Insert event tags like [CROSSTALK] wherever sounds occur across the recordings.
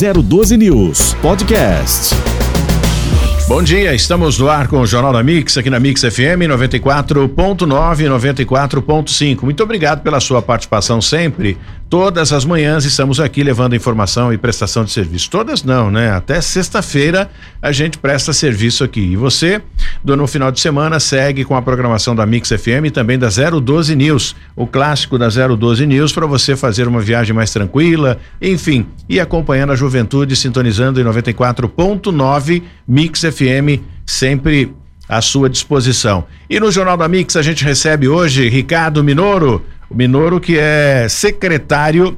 012 News Podcast. Bom dia, estamos no ar com o Jornal da Mix, aqui na Mix FM 94.9 e 94.5. Muito obrigado pela sua participação sempre. Todas as manhãs estamos aqui levando informação e prestação de serviço. Todas não, né? Até sexta-feira a gente presta serviço aqui. E você, no final de semana, segue com a programação da Mix FM e também da 012 News, o clássico da 012 News, para você fazer uma viagem mais tranquila, enfim, e acompanhando a juventude, sintonizando em 94.9 Mix FM, sempre à sua disposição. E no Jornal da Mix a gente recebe hoje Ricardo Minoro, o Minoro que é secretário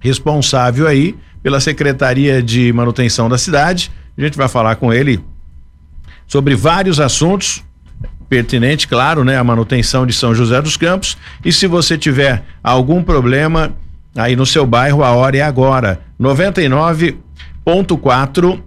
responsável aí pela Secretaria de Manutenção da cidade. A gente vai falar com ele sobre vários assuntos pertinente, claro, né, a manutenção de São José dos Campos. E se você tiver algum problema aí no seu bairro, a hora é agora. 99.4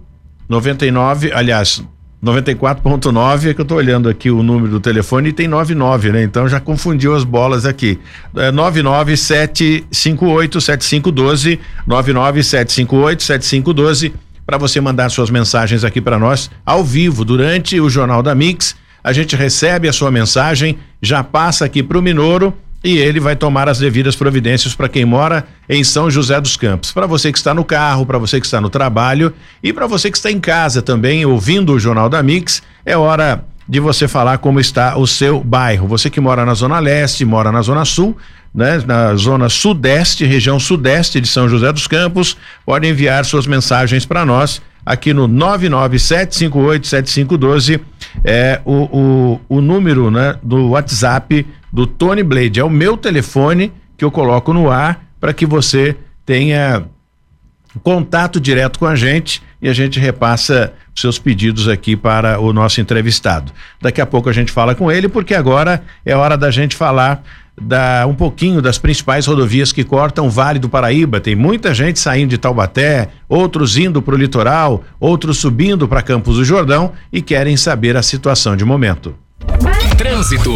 99, aliás, 94.9 é que eu tô olhando aqui o número do telefone e tem 99, né? Então já confundiu as bolas aqui. É 997587512, 997587512 para você mandar suas mensagens aqui para nós ao vivo durante o Jornal da Mix. A gente recebe a sua mensagem, já passa aqui para o Minoro e ele vai tomar as devidas providências para quem mora em São José dos Campos. Para você que está no carro, para você que está no trabalho e para você que está em casa também ouvindo o Jornal da Mix, é hora de você falar como está o seu bairro. Você que mora na Zona Leste, mora na Zona Sul, né, na Zona Sudeste, região Sudeste de São José dos Campos, pode enviar suas mensagens para nós aqui no 997587512 é o, o, o número né, do WhatsApp do Tony Blade. É o meu telefone que eu coloco no ar para que você tenha contato direto com a gente e a gente repassa seus pedidos aqui para o nosso entrevistado. Daqui a pouco a gente fala com ele, porque agora é hora da gente falar da um pouquinho das principais rodovias que cortam o Vale do Paraíba. Tem muita gente saindo de Taubaté, outros indo para o litoral, outros subindo para Campos do Jordão e querem saber a situação de momento. Trânsito.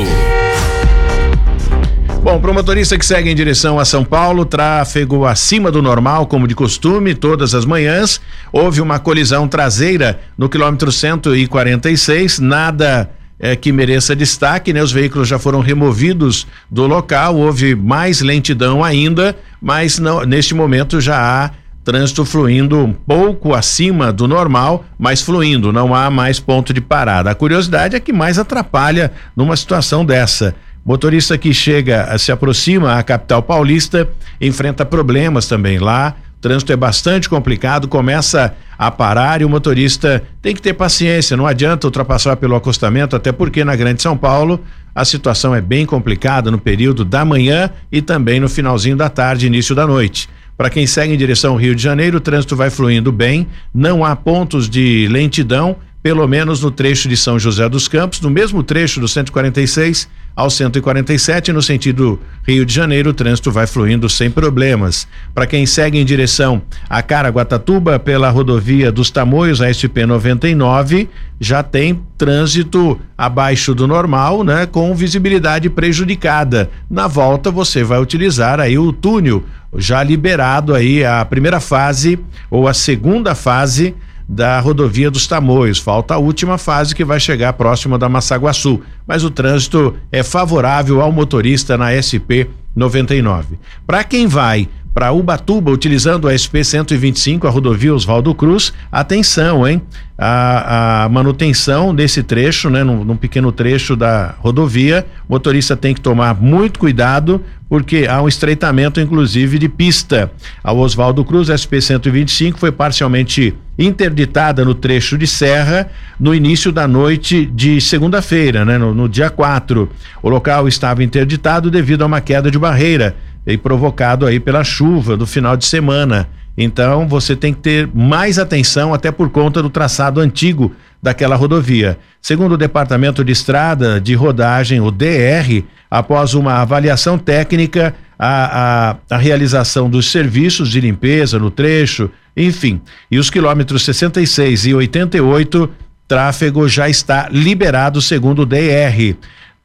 Bom, para o motorista que segue em direção a São Paulo, tráfego acima do normal, como de costume, todas as manhãs. Houve uma colisão traseira no quilômetro 146, nada é, que mereça destaque, né? Os veículos já foram removidos do local, houve mais lentidão ainda, mas não, neste momento já há trânsito fluindo um pouco acima do normal, mas fluindo, não há mais ponto de parada. A curiosidade é que mais atrapalha numa situação dessa. Motorista que chega, se aproxima à capital paulista, enfrenta problemas também lá. O trânsito é bastante complicado, começa a parar e o motorista tem que ter paciência, não adianta ultrapassar pelo acostamento, até porque na Grande São Paulo a situação é bem complicada no período da manhã e também no finalzinho da tarde, início da noite. Para quem segue em direção ao Rio de Janeiro, o trânsito vai fluindo bem, não há pontos de lentidão, pelo menos no trecho de São José dos Campos, no mesmo trecho do 146 ao 147 no sentido Rio de Janeiro, o trânsito vai fluindo sem problemas. Para quem segue em direção a Caraguatatuba pela rodovia dos Tamoios, a SP 99, já tem trânsito abaixo do normal, né, com visibilidade prejudicada. Na volta você vai utilizar aí o túnel já liberado aí a primeira fase ou a segunda fase da rodovia dos Tamoios. Falta a última fase que vai chegar próxima da Massaguaçu, mas o trânsito é favorável ao motorista na SP 99. Para quem vai para Ubatuba utilizando a SP 125, a rodovia Oswaldo Cruz, atenção, hein? A, a manutenção desse trecho, né? Num, num, pequeno trecho da rodovia, o motorista tem que tomar muito cuidado, porque há um estreitamento, inclusive, de pista. A Oswaldo Cruz, SP 125, foi parcialmente interditada no trecho de serra no início da noite de segunda-feira, né? No, no dia 4. O local estava interditado devido a uma queda de barreira e provocado aí pela chuva do final de semana. Então você tem que ter mais atenção até por conta do traçado antigo daquela rodovia. Segundo o Departamento de Estrada de Rodagem, o DR, após uma avaliação técnica, a, a, a realização dos serviços de limpeza no trecho, enfim, e os quilômetros 66 e 88, tráfego já está liberado segundo o DR.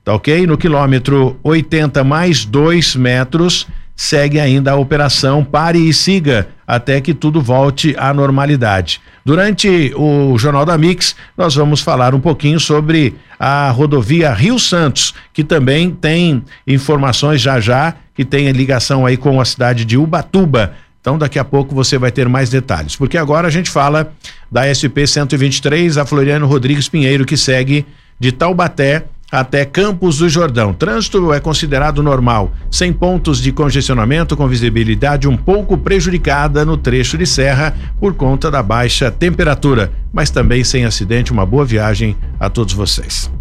Tá ok? No quilômetro 80 mais 2 metros segue ainda a operação Pare e Siga até que tudo volte à normalidade. Durante o Jornal da Mix, nós vamos falar um pouquinho sobre a rodovia Rio Santos, que também tem informações já já, que tem ligação aí com a cidade de Ubatuba. Então, daqui a pouco você vai ter mais detalhes, porque agora a gente fala da SP 123, a Floriano Rodrigues Pinheiro, que segue de Taubaté até Campos do Jordão. Trânsito é considerado normal, sem pontos de congestionamento, com visibilidade um pouco prejudicada no trecho de serra por conta da baixa temperatura, mas também sem acidente. Uma boa viagem a todos vocês.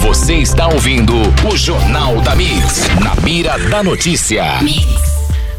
Você está ouvindo o Jornal da Mix, na mira da notícia.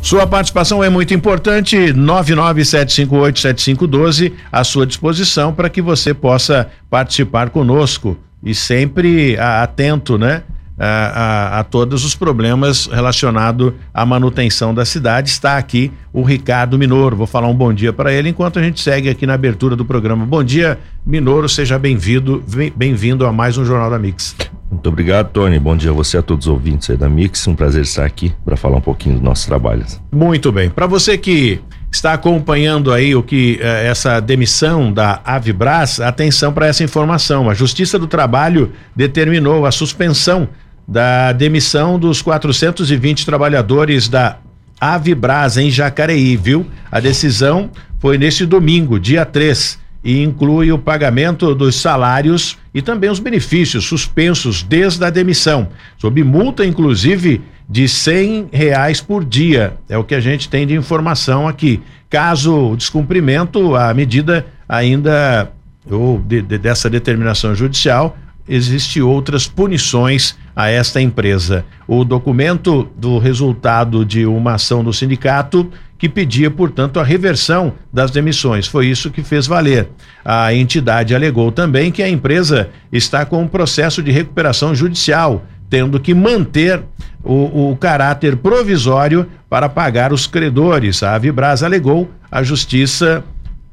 Sua participação é muito importante, 997587512, à sua disposição para que você possa participar conosco e sempre atento, né? A, a, a, todos os problemas relacionados à manutenção da cidade. Está aqui o Ricardo Minoro. Vou falar um bom dia para ele enquanto a gente segue aqui na abertura do programa. Bom dia, Minoro. Seja bem-vindo, bem-vindo a mais um Jornal da Mix. Muito obrigado, Tony. Bom dia a você, a todos os ouvintes aí da Mix. Um prazer estar aqui para falar um pouquinho dos nossos trabalhos. Muito bem. Para você que está acompanhando aí o que eh, essa demissão da Avibras, atenção para essa informação. A Justiça do Trabalho determinou a suspensão da demissão dos 420 trabalhadores da Avibras em Jacareí, viu? A decisão foi neste domingo, dia 3, e inclui o pagamento dos salários e também os benefícios suspensos desde a demissão, sob multa inclusive de cem reais por dia. É o que a gente tem de informação aqui. Caso o descumprimento, a medida ainda ou de, de, dessa determinação judicial existe outras punições a esta empresa. O documento do resultado de uma ação do sindicato que pedia, portanto, a reversão das demissões. Foi isso que fez valer. A entidade alegou também que a empresa está com um processo de recuperação judicial tendo que manter o, o caráter provisório para pagar os credores. A Avibras alegou à justiça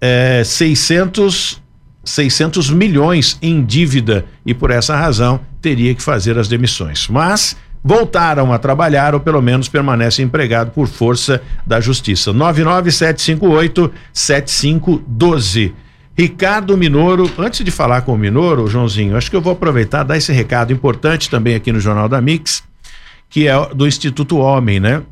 é, 600 600 milhões em dívida e por essa razão teria que fazer as demissões. Mas voltaram a trabalhar ou pelo menos permanecem empregados por força da justiça. 99758 7512. Ricardo Minoro, antes de falar com o Minoro, Joãozinho, acho que eu vou aproveitar dar esse recado importante também aqui no Jornal da Mix, que é do Instituto Homem, né?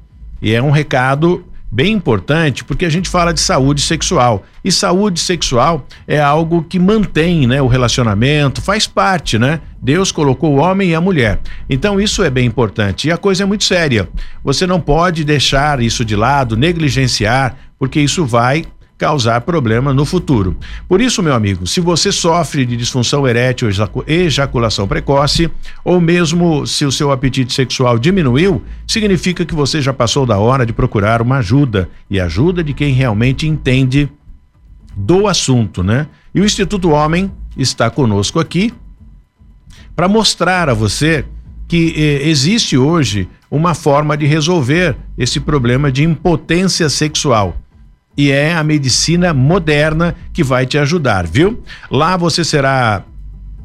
E é um recado bem importante porque a gente fala de saúde sexual e saúde sexual é algo que mantém, né, o relacionamento, faz parte, né? Deus colocou o homem e a mulher. Então isso é bem importante e a coisa é muito séria. Você não pode deixar isso de lado, negligenciar, porque isso vai causar problema no futuro. Por isso, meu amigo, se você sofre de disfunção erétil, ejaculação precoce, ou mesmo se o seu apetite sexual diminuiu, significa que você já passou da hora de procurar uma ajuda e ajuda de quem realmente entende do assunto, né? E o Instituto Homem está conosco aqui para mostrar a você que eh, existe hoje uma forma de resolver esse problema de impotência sexual e é a medicina moderna que vai te ajudar, viu? Lá você será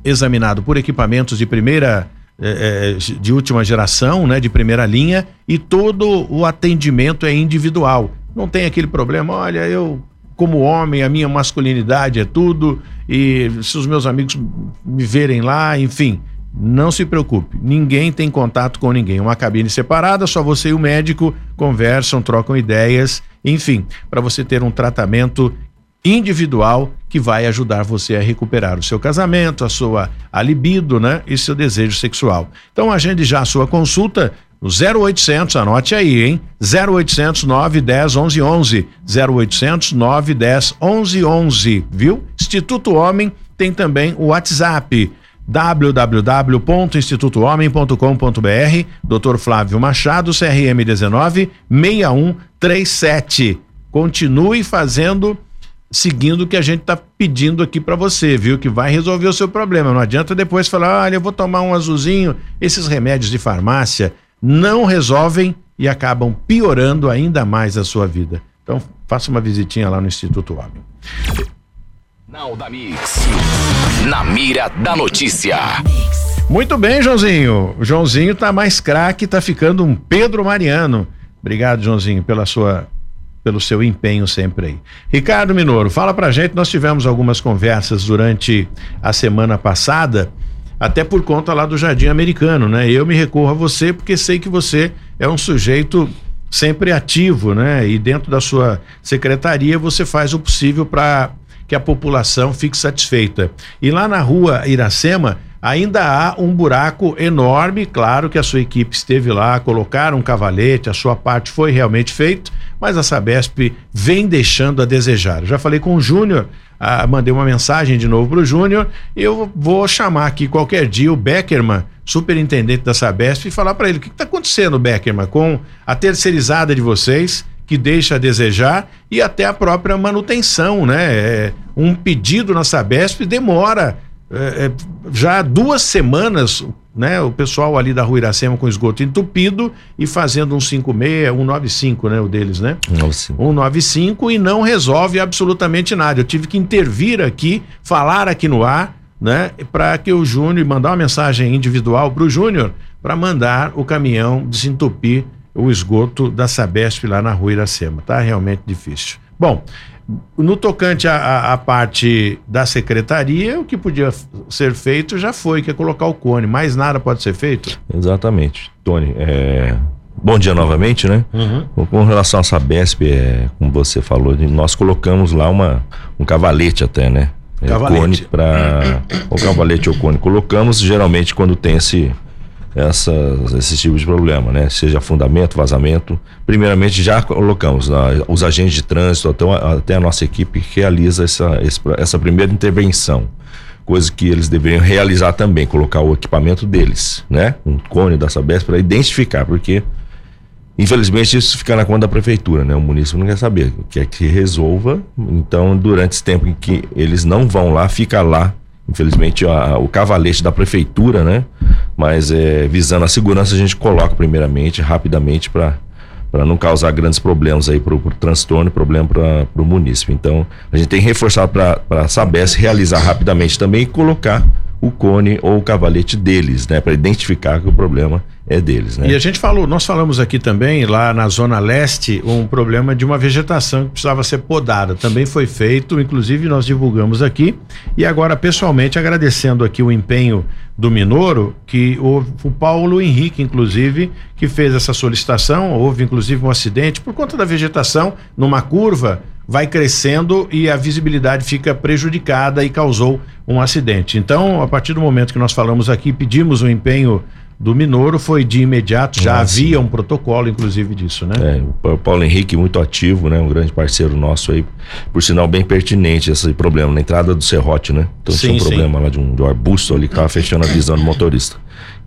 examinado por equipamentos de primeira eh, eh, de última geração, né, de primeira linha, e todo o atendimento é individual. Não tem aquele problema, olha, eu como homem, a minha masculinidade é tudo, e se os meus amigos me verem lá, enfim, não se preocupe, ninguém tem contato com ninguém. Uma cabine separada, só você e o médico conversam, trocam ideias, enfim, para você ter um tratamento individual que vai ajudar você a recuperar o seu casamento, a sua a libido, né, e seu desejo sexual. Então agende já a sua consulta no 0800, anote aí, hein? 0800 910 1111, 0800 910 1111, viu? Instituto Homem tem também o WhatsApp www.institutohomem.com.br, Dr. Flávio Machado, CRM 19 6137. Continue fazendo, seguindo o que a gente está pedindo aqui para você, viu? Que vai resolver o seu problema. Não adianta depois falar, olha, eu vou tomar um azulzinho. Esses remédios de farmácia não resolvem e acabam piorando ainda mais a sua vida. Então, faça uma visitinha lá no Instituto Homem. Jornal da Mix. Na mira da notícia. Muito bem, Joãozinho. O Joãozinho tá mais craque, tá ficando um Pedro Mariano. Obrigado, Joãozinho, pela sua pelo seu empenho sempre aí. Ricardo Minoro, fala pra gente, nós tivemos algumas conversas durante a semana passada, até por conta lá do Jardim Americano, né? Eu me recorro a você porque sei que você é um sujeito sempre ativo, né? E dentro da sua secretaria você faz o possível para que a população fique satisfeita. E lá na rua Iracema, ainda há um buraco enorme. Claro que a sua equipe esteve lá, colocaram um cavalete, a sua parte foi realmente feita, mas a Sabesp vem deixando a desejar. Eu já falei com o Júnior, ah, mandei uma mensagem de novo para o Júnior, eu vou chamar aqui qualquer dia o Beckerman, superintendente da Sabesp, e falar para ele o que está acontecendo, Beckerman, com a terceirizada de vocês que deixa a desejar e até a própria manutenção, né? É, um pedido na Sabesp demora é, é, já duas semanas, né? O pessoal ali da Rua Iracema com esgoto entupido e fazendo um 56, 195, né? O deles, né? 195. 195 e não resolve absolutamente nada. Eu tive que intervir aqui, falar aqui no ar, né? Para que o Júnior mandar uma mensagem individual para o Júnior para mandar o caminhão desentupir o esgoto da Sabesp lá na Rua Iracema. Tá realmente difícil. Bom, no tocante à, parte da secretaria, o que podia ser feito já foi, que é colocar o cone. Mais nada pode ser feito? Exatamente. Tony, é... bom dia novamente, né? Uhum. Com relação à Sabesp, é, como você falou, nós colocamos lá uma, um cavalete até, né? É, cavalete. Cone para o cavalete ou cone. Colocamos geralmente quando tem esse essas, esses tipos de problema, né? Seja fundamento, vazamento. Primeiramente, já colocamos uh, os agentes de trânsito, até, até a nossa equipe realiza essa, essa primeira intervenção. Coisa que eles deveriam realizar também, colocar o equipamento deles, né? Um cone da Sabesp para identificar, porque infelizmente isso fica na conta da prefeitura, né? O município não quer saber, quer que resolva. Então, durante esse tempo em que eles não vão lá, fica lá infelizmente a, o cavalete da prefeitura, né? Mas é, visando a segurança a gente coloca primeiramente, rapidamente para para não causar grandes problemas aí para o transtorno, problema para o município. Então a gente tem reforçar para a Sabes realizar rapidamente também e colocar o cone ou o cavalete deles, né, para identificar que o problema é deles, né? E a gente falou, nós falamos aqui também lá na zona leste um problema de uma vegetação que precisava ser podada, também foi feito, inclusive nós divulgamos aqui. E agora pessoalmente agradecendo aqui o empenho do Minoro, que houve o Paulo Henrique inclusive que fez essa solicitação, houve inclusive um acidente por conta da vegetação numa curva vai crescendo e a visibilidade fica prejudicada e causou um acidente. Então, a partir do momento que nós falamos aqui, pedimos o empenho do Minoro foi de imediato, já ah, havia sim. um protocolo, inclusive, disso, né? É, o Paulo Henrique, muito ativo, né? Um grande parceiro nosso aí, por sinal bem pertinente esse problema, na entrada do serrote, né? Então sim, tinha um sim. problema lá de um, de um arbusto ali que estava fechando a visão do motorista.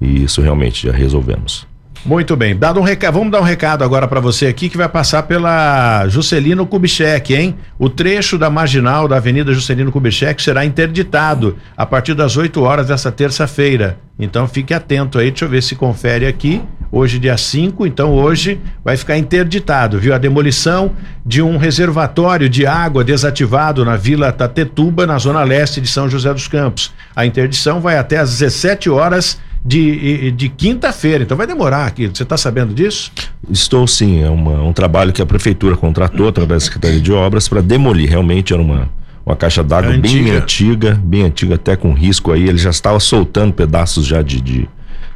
E isso realmente já resolvemos. Muito bem. Dado um recado, vamos dar um recado agora para você aqui que vai passar pela Juscelino Kubitschek, hein? O trecho da marginal da Avenida Juscelino Kubitschek será interditado a partir das 8 horas dessa terça-feira. Então fique atento aí, deixa eu ver se confere aqui. Hoje, dia 5, então hoje vai ficar interditado, viu? A demolição de um reservatório de água desativado na Vila Tatetuba, na zona leste de São José dos Campos. A interdição vai até às 17 horas de, de quinta-feira, então vai demorar aqui. Você está sabendo disso? Estou sim, é uma, um trabalho que a prefeitura contratou através da Secretaria de Obras para demolir. Realmente era uma, uma caixa d'água bem antiga, bem antiga, até com risco aí. Ele já estava soltando pedaços já de, de,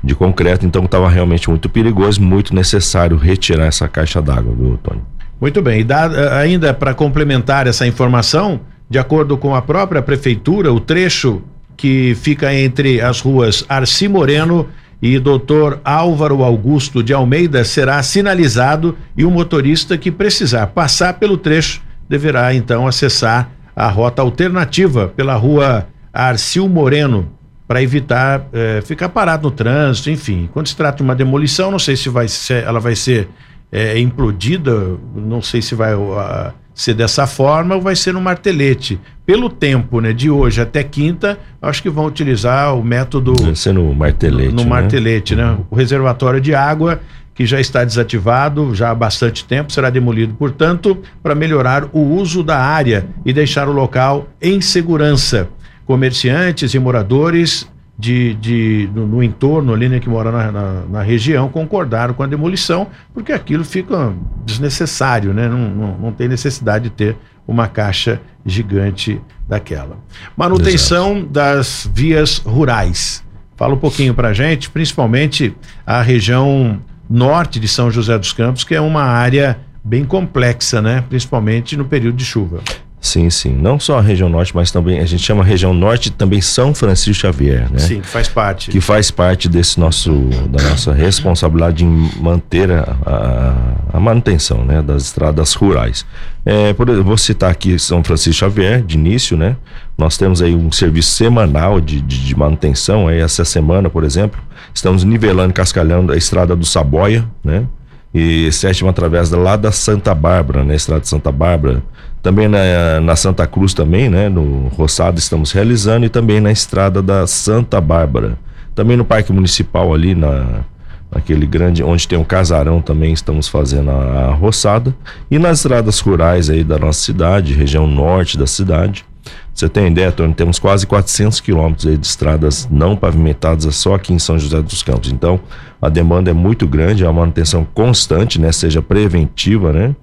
de concreto, então estava realmente muito perigoso, muito necessário retirar essa caixa d'água, viu, Tony? Muito bem, e dá, ainda para complementar essa informação, de acordo com a própria prefeitura, o trecho que fica entre as ruas Arci Moreno e Doutor Álvaro Augusto de Almeida será sinalizado e o motorista que precisar passar pelo trecho deverá então acessar a rota alternativa pela rua Arcil Moreno para evitar eh, ficar parado no trânsito, enfim. Quando se trata de uma demolição, não sei se vai ela vai ser eh, implodida, não sei se vai uh, ser dessa forma ou vai ser no martelete. Pelo tempo, né, de hoje até quinta, acho que vão utilizar o método vai ser no martelete, no, no né? martelete, né? O reservatório de água que já está desativado já há bastante tempo será demolido, portanto, para melhorar o uso da área e deixar o local em segurança. Comerciantes e moradores de, de no, no, entorno ali, né, que mora na, na, na, região, concordaram com a demolição, porque aquilo fica desnecessário, né? Não, não, não tem necessidade de ter uma caixa gigante daquela. Manutenção Exato. das vias rurais. Fala um pouquinho para gente, principalmente a região norte de São José dos Campos, que é uma área bem complexa, né? Principalmente no período de chuva. Sim, sim. Não só a região norte, mas também a gente chama a região norte também São Francisco Xavier, né? Sim, que faz parte. Que faz parte desse nosso da nossa responsabilidade em manter a, a, a manutenção, né, das estradas rurais. É, por, vou citar aqui São Francisco Xavier de início, né? Nós temos aí um serviço semanal de, de, de manutenção. Aí essa semana, por exemplo, estamos nivelando, cascalhando a estrada do Saboia, né? E sétima através lá da Santa Bárbara, né? Estrada de Santa Bárbara também na, na Santa Cruz também, né? No Roçado estamos realizando e também na estrada da Santa Bárbara. Também no Parque Municipal ali na naquele grande onde tem um casarão também estamos fazendo a, a roçada e nas estradas rurais aí da nossa cidade, região norte da cidade. Você tem ideia, Tony? Temos quase 400 quilômetros de estradas não pavimentadas só aqui em São José dos Campos. Então, a demanda é muito grande, é uma manutenção constante, né? Seja preventiva, né?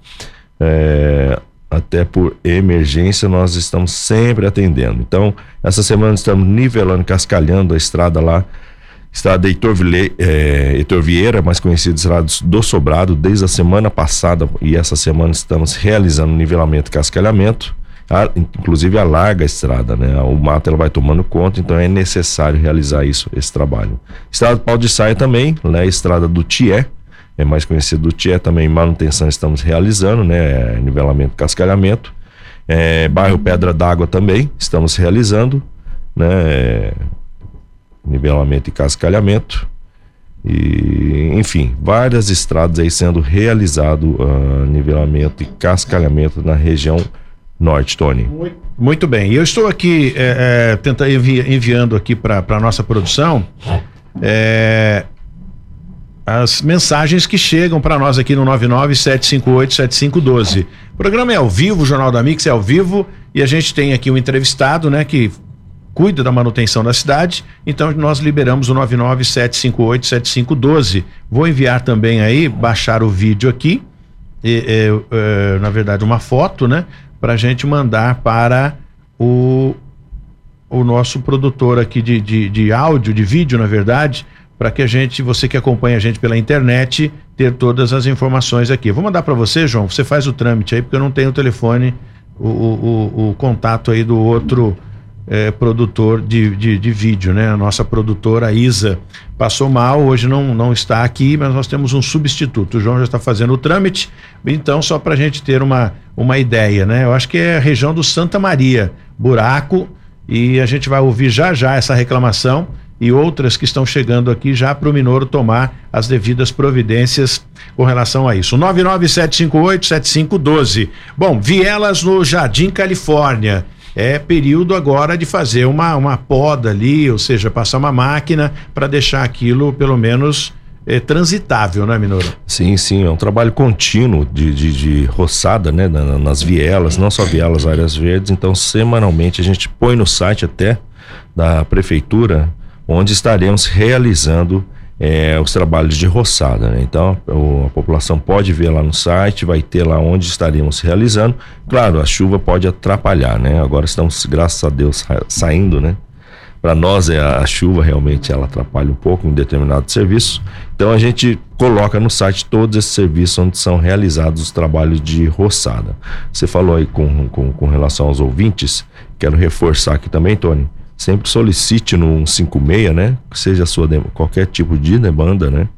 É, até por emergência, nós estamos sempre atendendo. Então, essa semana estamos nivelando, cascalhando a estrada lá, estrada Heitor, Vile, é, Heitor Vieira, mais conhecida estrada do Sobrado, desde a semana passada e essa semana estamos realizando nivelamento e cascalhamento, a, inclusive a larga estrada, né? O mato ela vai tomando conta, então é necessário realizar isso, esse trabalho. Estrada do Pau de Saia também, né? Estrada do Tié, é mais conhecido do TIE, também manutenção estamos realizando, né? Nivelamento, cascalhamento. É, bairro Pedra d'Água também estamos realizando, né? Nivelamento e cascalhamento. E, enfim, várias estradas aí sendo realizado uh, nivelamento e cascalhamento na região norte, Tony. Muito, bem. Eu estou aqui é, é, tentando envi enviando aqui para a nossa produção é, as mensagens que chegam para nós aqui no 997587512. O programa é ao vivo, o Jornal da Mix é ao vivo e a gente tem aqui um entrevistado, né, que cuida da manutenção da cidade. Então nós liberamos o 997587512. Vou enviar também aí, baixar o vídeo aqui, e, e, e, na verdade uma foto, né, para a gente mandar para o o nosso produtor aqui de, de, de áudio, de vídeo, na verdade, para que a gente, você que acompanha a gente pela internet, ter todas as informações aqui. Vou mandar para você, João, você faz o trâmite aí, porque eu não tenho o telefone, o, o, o contato aí do outro é, produtor de, de, de, vídeo, né? A nossa produtora Isa passou mal, hoje não, não está aqui, mas nós temos um substituto. O João já está fazendo o trâmite, então só para a gente ter uma, uma ideia, né? Eu acho que é a região do Santa Maria, buraco, e a gente vai ouvir já já essa reclamação e outras que estão chegando aqui já para o Minoro tomar as devidas providências com relação a isso. 997587512. Bom, Vielas no Jardim Califórnia. É período agora de fazer uma, uma poda ali, ou seja, passar uma máquina para deixar aquilo pelo menos é, transitável, né, Minoro? Sim, sim, é um trabalho contínuo de, de, de roçada, né, nas vielas, não só vielas, áreas verdes. Então, semanalmente a gente põe no site até da prefeitura onde estaremos realizando é, os trabalhos de roçada. Né? Então, a população pode ver lá no site, vai ter lá onde estaremos realizando. Claro, a chuva pode atrapalhar, né? Agora estamos, graças a Deus, saindo, né? Para nós, é, a chuva realmente ela atrapalha um pouco em determinado serviço. Então, a gente coloca no site todos esses serviços onde são realizados os trabalhos de roçada. Você falou aí com, com, com relação aos ouvintes, quero reforçar aqui também, Tony sempre solicite no 156, né? Seja sua qualquer tipo de demanda, né?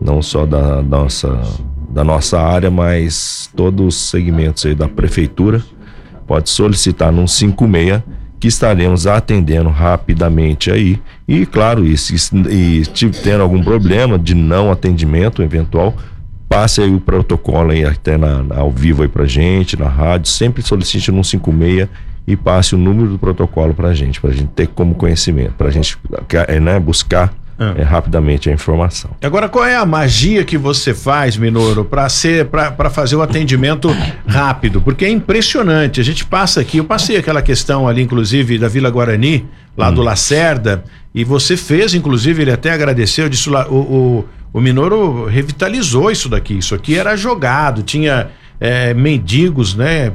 Não só da, da nossa da nossa área, mas todos os segmentos aí da prefeitura. Pode solicitar no 56 que estaremos atendendo rapidamente aí. E claro, e se e, tendo algum problema de não atendimento eventual, passe aí o protocolo aí até na, ao vivo aí pra gente, na rádio, sempre solicite no 56 e passe o número do protocolo para a gente, para a gente ter como conhecimento, para a gente é, né, buscar é. É, rapidamente a informação. Agora, qual é a magia que você faz, Minoro, para ser para fazer o atendimento rápido? Porque é impressionante. A gente passa aqui, eu passei aquela questão ali, inclusive, da Vila Guarani, lá hum. do Lacerda, e você fez, inclusive, ele até agradeceu, disse o, o, o Minoro revitalizou isso daqui. Isso aqui era jogado, tinha é, mendigos, né,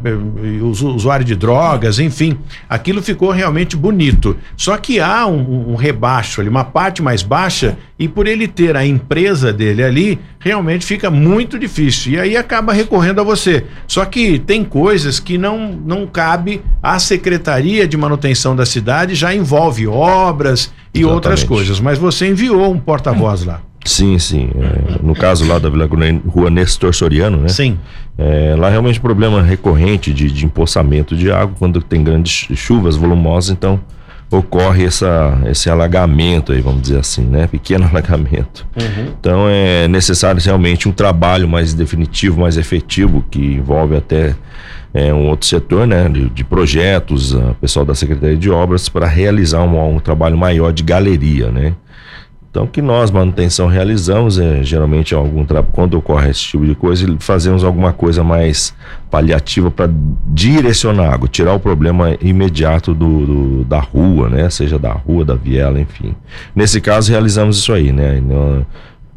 usuário de drogas, enfim, aquilo ficou realmente bonito. Só que há um, um, rebaixo ali, uma parte mais baixa, e por ele ter a empresa dele ali, realmente fica muito difícil. E aí acaba recorrendo a você. Só que tem coisas que não, não cabe à Secretaria de Manutenção da cidade, já envolve obras e Exatamente. outras coisas. Mas você enviou um porta-voz lá. Sim, sim. É, no caso lá da Vila Rua Nestor Soriano, né? Sim. É, lá realmente problema recorrente de, de empoçamento de água quando tem grandes chuvas volumosas, então ocorre essa, esse alagamento aí, vamos dizer assim, né? Pequeno [LAUGHS] alagamento. Uhum. Então é necessário realmente um trabalho mais definitivo, mais efetivo, que envolve até é, um outro setor, né? De, de projetos, a pessoal da Secretaria de Obras, para realizar um, um trabalho maior de galeria, né? Então, o que nós, manutenção, realizamos é geralmente algum quando ocorre esse tipo de coisa, fazemos alguma coisa mais paliativa para direcionar água, tirar o problema imediato do, do, da rua, né? Seja da rua, da viela, enfim. Nesse caso, realizamos isso aí, né? Não,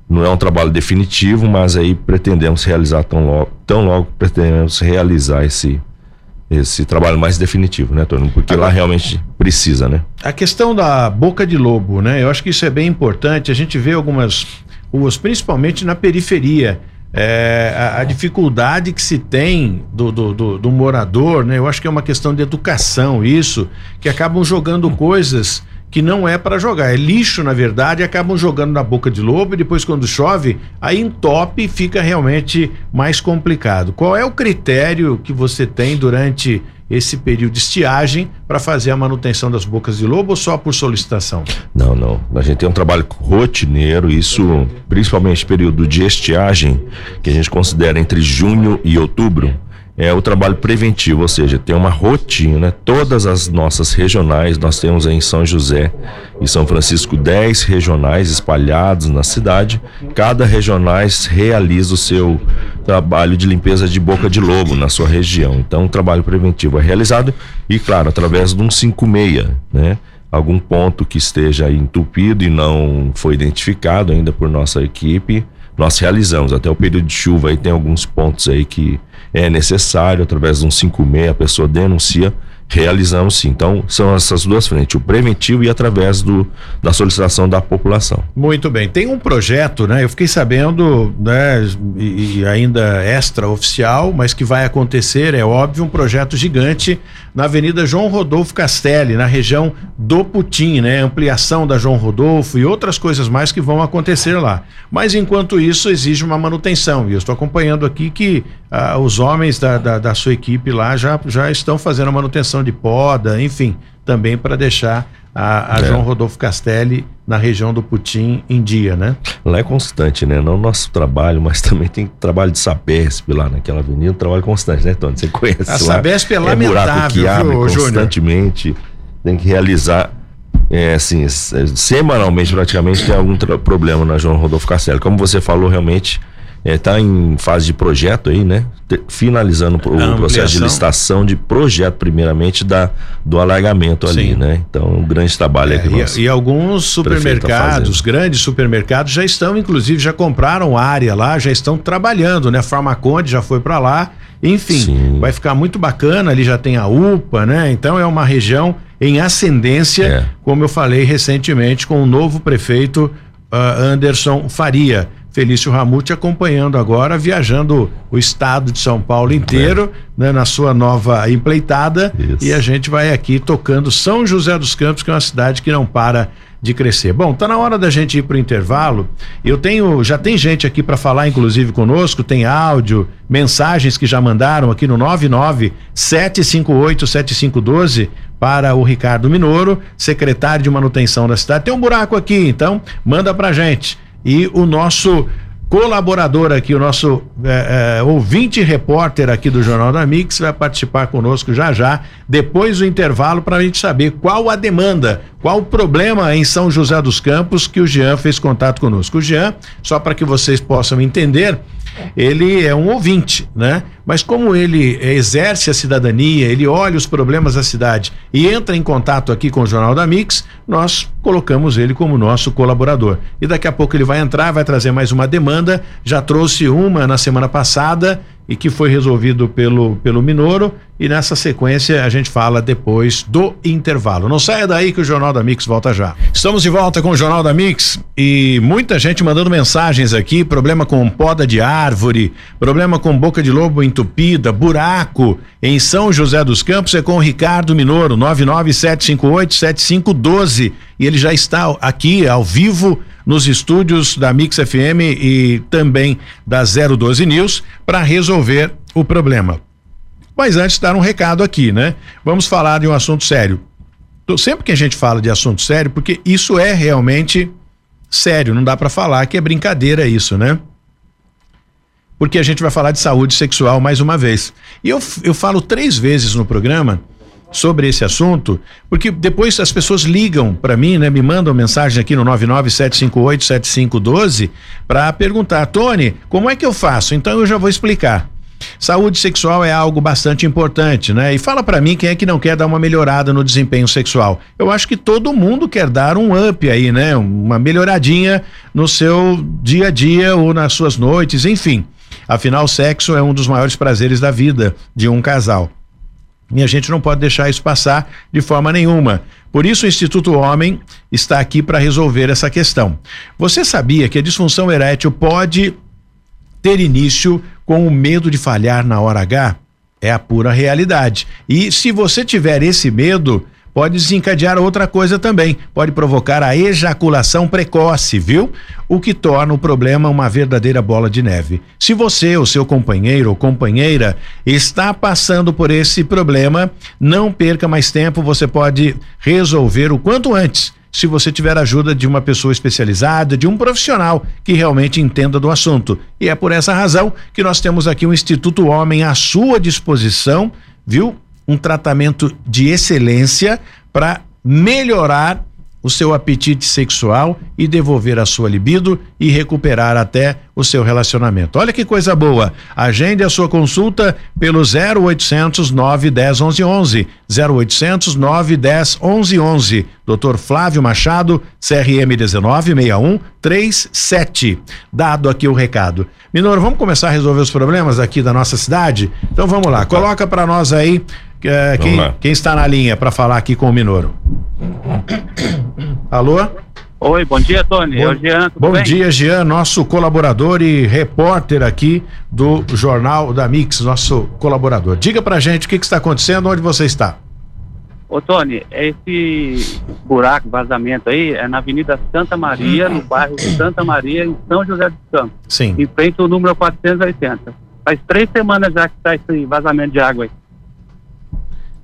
não é um trabalho definitivo, mas aí pretendemos realizar tão logo, tão logo pretendemos realizar esse esse trabalho mais definitivo, né, Tony? Porque Agora, lá realmente precisa, né? A questão da boca de lobo, né? Eu acho que isso é bem importante. A gente vê algumas ruas, principalmente na periferia, é, a, a, dificuldade que se tem do, do, do, do, morador, né? Eu acho que é uma questão de educação, isso, que acabam jogando coisas que não é para jogar, é lixo na verdade, acabam jogando na boca de lobo e depois quando chove, aí entope e fica realmente mais complicado. Qual é o critério que você tem durante esse período de estiagem para fazer a manutenção das bocas de lobo ou só por solicitação? Não, não. A gente tem um trabalho rotineiro, isso principalmente período de estiagem, que a gente considera entre junho e outubro é o trabalho preventivo, ou seja, tem uma rotina, né? Todas as nossas regionais, nós temos em São José e São Francisco 10 regionais espalhados na cidade. Cada regionais realiza o seu trabalho de limpeza de boca de lobo na sua região. Então, o trabalho preventivo é realizado e, claro, através de um 56, né? Algum ponto que esteja entupido e não foi identificado ainda por nossa equipe, nós realizamos. Até o período de chuva aí tem alguns pontos aí que é necessário, através de um 56, a pessoa denuncia, realizamos sim. Então, são essas duas frentes, o preventivo e através do, da solicitação da população. Muito bem. Tem um projeto, né? Eu fiquei sabendo, né, e, e ainda extraoficial, mas que vai acontecer, é óbvio, um projeto gigante na Avenida João Rodolfo Castelli, na região do Putim, né? Ampliação da João Rodolfo e outras coisas mais que vão acontecer lá. Mas enquanto isso, exige uma manutenção. E eu estou acompanhando aqui que ah, os homens da, da, da, sua equipe lá já, já estão fazendo a manutenção de poda, enfim, também para deixar a, a é. João Rodolfo Castelli na região do Putim em dia, né? Lá é constante, né? Não o nosso trabalho, mas também tem trabalho de Sabesp lá naquela avenida, trabalho constante, né, Tony? Você conhece A Sabesp é lamentável, é buraco que abre viu, constantemente, Júnior? tem que realizar é, assim, semanalmente praticamente tem algum problema na João Rodolfo Castelli. Como você falou, realmente está é, em fase de projeto aí, né? finalizando o processo de licitação de projeto, primeiramente, da, do alargamento Sim. ali, né? Então, um grande trabalho é, nós e, e alguns tá supermercados, grandes supermercados, já estão, inclusive, já compraram área lá, já estão trabalhando, né? A Farmaconde já foi para lá. Enfim, Sim. vai ficar muito bacana, ali já tem a UPA, né? Então é uma região em ascendência, é. como eu falei recentemente com o novo prefeito uh, Anderson Faria. Felício Ramute acompanhando agora, viajando o estado de São Paulo inteiro, é. né, na sua nova empleitada. Isso. E a gente vai aqui tocando São José dos Campos, que é uma cidade que não para de crescer. Bom, tá na hora da gente ir para o intervalo. Eu tenho, já tem gente aqui para falar, inclusive conosco, tem áudio, mensagens que já mandaram aqui no 99 758 7512 para o Ricardo Minoro, secretário de manutenção da cidade. Tem um buraco aqui, então manda pra gente e o nosso colaborador aqui, o nosso é, é, ouvinte repórter aqui do Jornal da Mix vai participar conosco já já, depois do intervalo, para a gente saber qual a demanda, qual o problema em São José dos Campos que o Jean fez contato conosco. O Jean, só para que vocês possam entender, ele é um ouvinte, né? Mas como ele exerce a cidadania, ele olha os problemas da cidade e entra em contato aqui com o Jornal da Mix, nós colocamos ele como nosso colaborador. E daqui a pouco ele vai entrar, vai trazer mais uma demanda, já trouxe uma na semana passada e que foi resolvido pelo, pelo Minoro. E nessa sequência a gente fala depois do intervalo. Não saia daí que o Jornal da Mix volta já. Estamos de volta com o Jornal da Mix e muita gente mandando mensagens aqui: problema com poda de árvore, problema com boca de lobo entupida, buraco em São José dos Campos é com o Ricardo Minoro, 997587512. E ele já está aqui ao vivo nos estúdios da Mix FM e também da 012 News para resolver o problema. Mas antes dar um recado aqui, né? Vamos falar de um assunto sério. Sempre que a gente fala de assunto sério, porque isso é realmente sério, não dá para falar que é brincadeira isso, né? Porque a gente vai falar de saúde sexual mais uma vez. E eu, eu falo três vezes no programa sobre esse assunto, porque depois as pessoas ligam para mim, né, me mandam mensagem aqui no 997587512 para perguntar, Tony, como é que eu faço? Então eu já vou explicar. Saúde sexual é algo bastante importante, né? E fala para mim quem é que não quer dar uma melhorada no desempenho sexual. Eu acho que todo mundo quer dar um up aí, né? Uma melhoradinha no seu dia a dia ou nas suas noites, enfim. Afinal, sexo é um dos maiores prazeres da vida de um casal. E a gente não pode deixar isso passar de forma nenhuma. Por isso, o Instituto Homem está aqui para resolver essa questão. Você sabia que a disfunção erétil pode ter início com o medo de falhar na hora H? É a pura realidade. E se você tiver esse medo, pode desencadear outra coisa também. Pode provocar a ejaculação precoce, viu? O que torna o problema uma verdadeira bola de neve. Se você, o seu companheiro ou companheira, está passando por esse problema, não perca mais tempo, você pode resolver o quanto antes. Se você tiver ajuda de uma pessoa especializada, de um profissional que realmente entenda do assunto. E é por essa razão que nós temos aqui o Instituto Homem à sua disposição, viu? um tratamento de excelência para melhorar o seu apetite sexual e devolver a sua libido e recuperar até o seu relacionamento. Olha que coisa boa. Agende a sua consulta pelo 0800 910 1111. 0800 910 1111. Dr. Flávio Machado, CRM 196137. Dado aqui o recado. Minoro, vamos começar a resolver os problemas aqui da nossa cidade? Então vamos lá. Coloca para nós aí é, quem, quem, está na linha para falar aqui com o Minoro? [COUGHS] Alô? Oi, bom dia, Tony. Bom, é o Jean, bom bem? dia, Jean, nosso colaborador e repórter aqui do Jornal da Mix, nosso colaborador. Diga pra gente o que, que está acontecendo, onde você está. Ô, Tony, esse buraco, vazamento aí, é na Avenida Santa Maria, no bairro Santa Maria, em São José dos Campos. Sim. Em frente ao número 480. Faz três semanas já que está esse vazamento de água aí.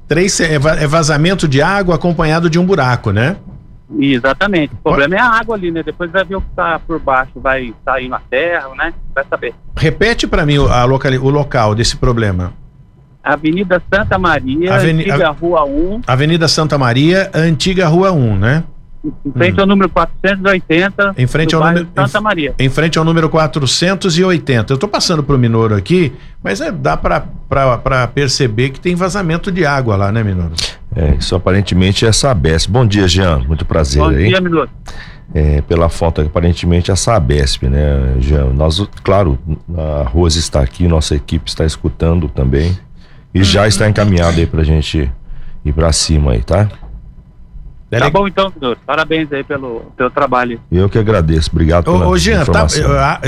Três, é, é vazamento de água acompanhado de um buraco, né? Exatamente. O problema é a água ali, né? Depois vai ver o que está por baixo, vai sair na terra, né? Vai saber. Repete para mim a local, o local desse problema. Avenida Santa Maria, Aveni... antiga Rua 1. Avenida Santa Maria, antiga Rua 1, né? Em frente hum. ao número 480. Em frente ao número Santa Maria. Em, em, frente ao número 480. Eu estou passando para o Minoro aqui, mas é, dá para perceber que tem vazamento de água lá, né, Minoro? É, isso aparentemente é Sabesp. Bom dia, Jean. Muito prazer Bom aí. Bom dia, Minoro. É, pela foto aparentemente é Sabesp, né, Jean? Nós, claro, a Rose está aqui, nossa equipe está escutando também e já está encaminhado aí para a gente ir para cima aí, tá? Tá bom então, senhor. Parabéns aí pelo, pelo trabalho. Eu que agradeço. Obrigado pela ô, ô Jean, tá,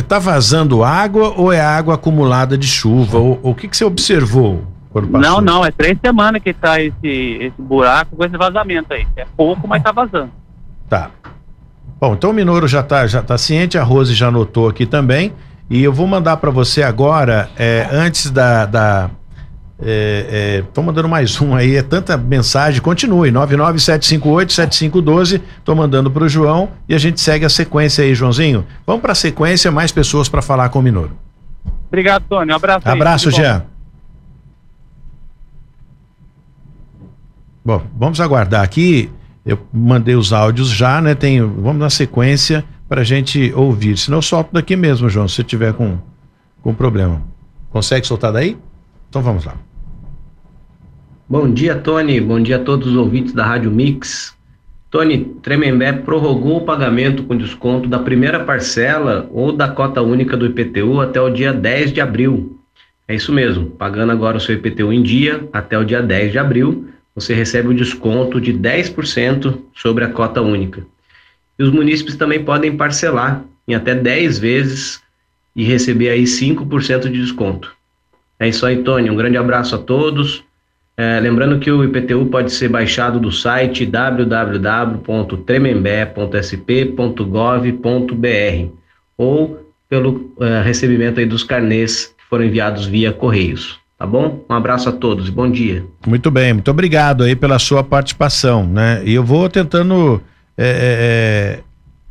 tá, vazando água ou é água acumulada de chuva? O, o que, que você observou? Não, não, é três semanas que tá esse, esse buraco com esse vazamento aí. É pouco, mas tá vazando. Tá. Bom, então o Minoro já tá, já tá ciente, a Rose já anotou aqui também. E eu vou mandar para você agora, é, antes da, da, é, é, tô mandando mais um aí, é tanta mensagem. Continue, 997587512. Tô mandando pro João e a gente segue a sequência aí, Joãozinho. Vamos para a sequência, mais pessoas para falar com o Minoro. Obrigado, Tony. Um abraço. Abraço, Jean. Bom, vamos aguardar aqui. Eu mandei os áudios já, né? Tem, vamos na sequência para a gente ouvir. Senão eu solto daqui mesmo, João, se tiver com com problema. Consegue soltar daí? Então vamos lá. Bom dia, Tony. Bom dia a todos os ouvintes da Rádio Mix. Tony, Tremembé prorrogou o pagamento com desconto da primeira parcela ou da cota única do IPTU até o dia 10 de abril. É isso mesmo, pagando agora o seu IPTU em dia até o dia 10 de abril, você recebe o desconto de 10% sobre a cota única. E os munícipes também podem parcelar em até 10 vezes e receber aí 5% de desconto. É isso aí, Tony. Um grande abraço a todos. É, lembrando que o IPTU pode ser baixado do site www.tremembé.sp.gov.br ou pelo é, recebimento aí dos carnês que foram enviados via correios. Tá bom? Um abraço a todos e bom dia. Muito bem, muito obrigado aí pela sua participação, né? E eu vou tentando é, é, é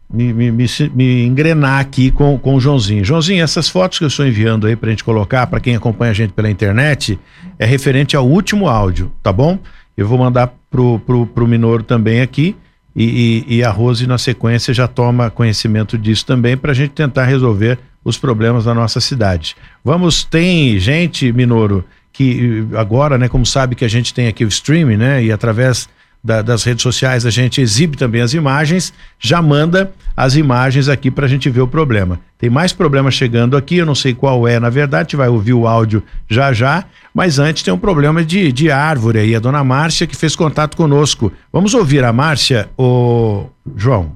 me, me, me, me, engrenar aqui com, com o Joãozinho. Joãozinho, essas fotos que eu estou enviando aí para a gente colocar, para quem acompanha a gente pela internet, é referente ao último áudio, tá bom? Eu vou mandar pro, pro, pro Minoro também aqui e, e, e a Rose na sequência já toma conhecimento disso também para a gente tentar resolver os problemas da nossa cidade. Vamos, tem gente, Minoro, que agora, né, como sabe que a gente tem aqui o streaming, né, e através da, das redes sociais a gente exibe também as imagens, já manda as imagens aqui para a gente ver o problema. Tem mais problema chegando aqui, eu não sei qual é, na verdade, a gente vai ouvir o áudio já já, mas antes tem um problema de, de árvore aí, a dona Márcia que fez contato conosco. Vamos ouvir a Márcia, o João.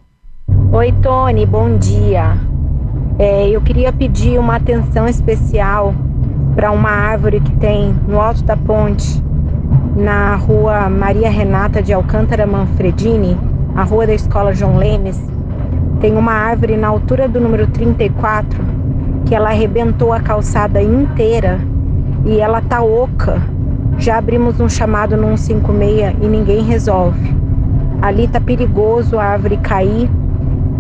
Oi, Tony, bom dia. É, eu queria pedir uma atenção especial para uma árvore que tem no alto da ponte na rua Maria Renata de Alcântara Manfredini, a rua da escola João Lemes, tem uma árvore na altura do número 34 que ela arrebentou a calçada inteira e ela tá oca. Já abrimos um chamado no 156 e ninguém resolve. Ali tá perigoso a árvore cair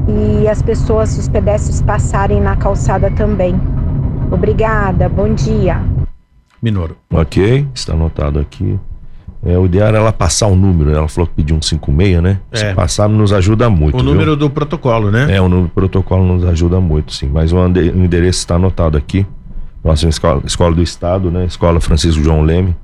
e as pessoas, os pedestres passarem na calçada também. Obrigada, bom dia. Minoro. Ok, está anotado aqui. É, o ideal era ela passar o número, né? ela falou que pediu um 56, né? É. Se passar, nos ajuda muito. O número do protocolo, né? É, o número do protocolo nos ajuda muito, sim. Mas o endereço está anotado aqui. Nossa escola, escola do Estado, né? Escola Francisco João Leme.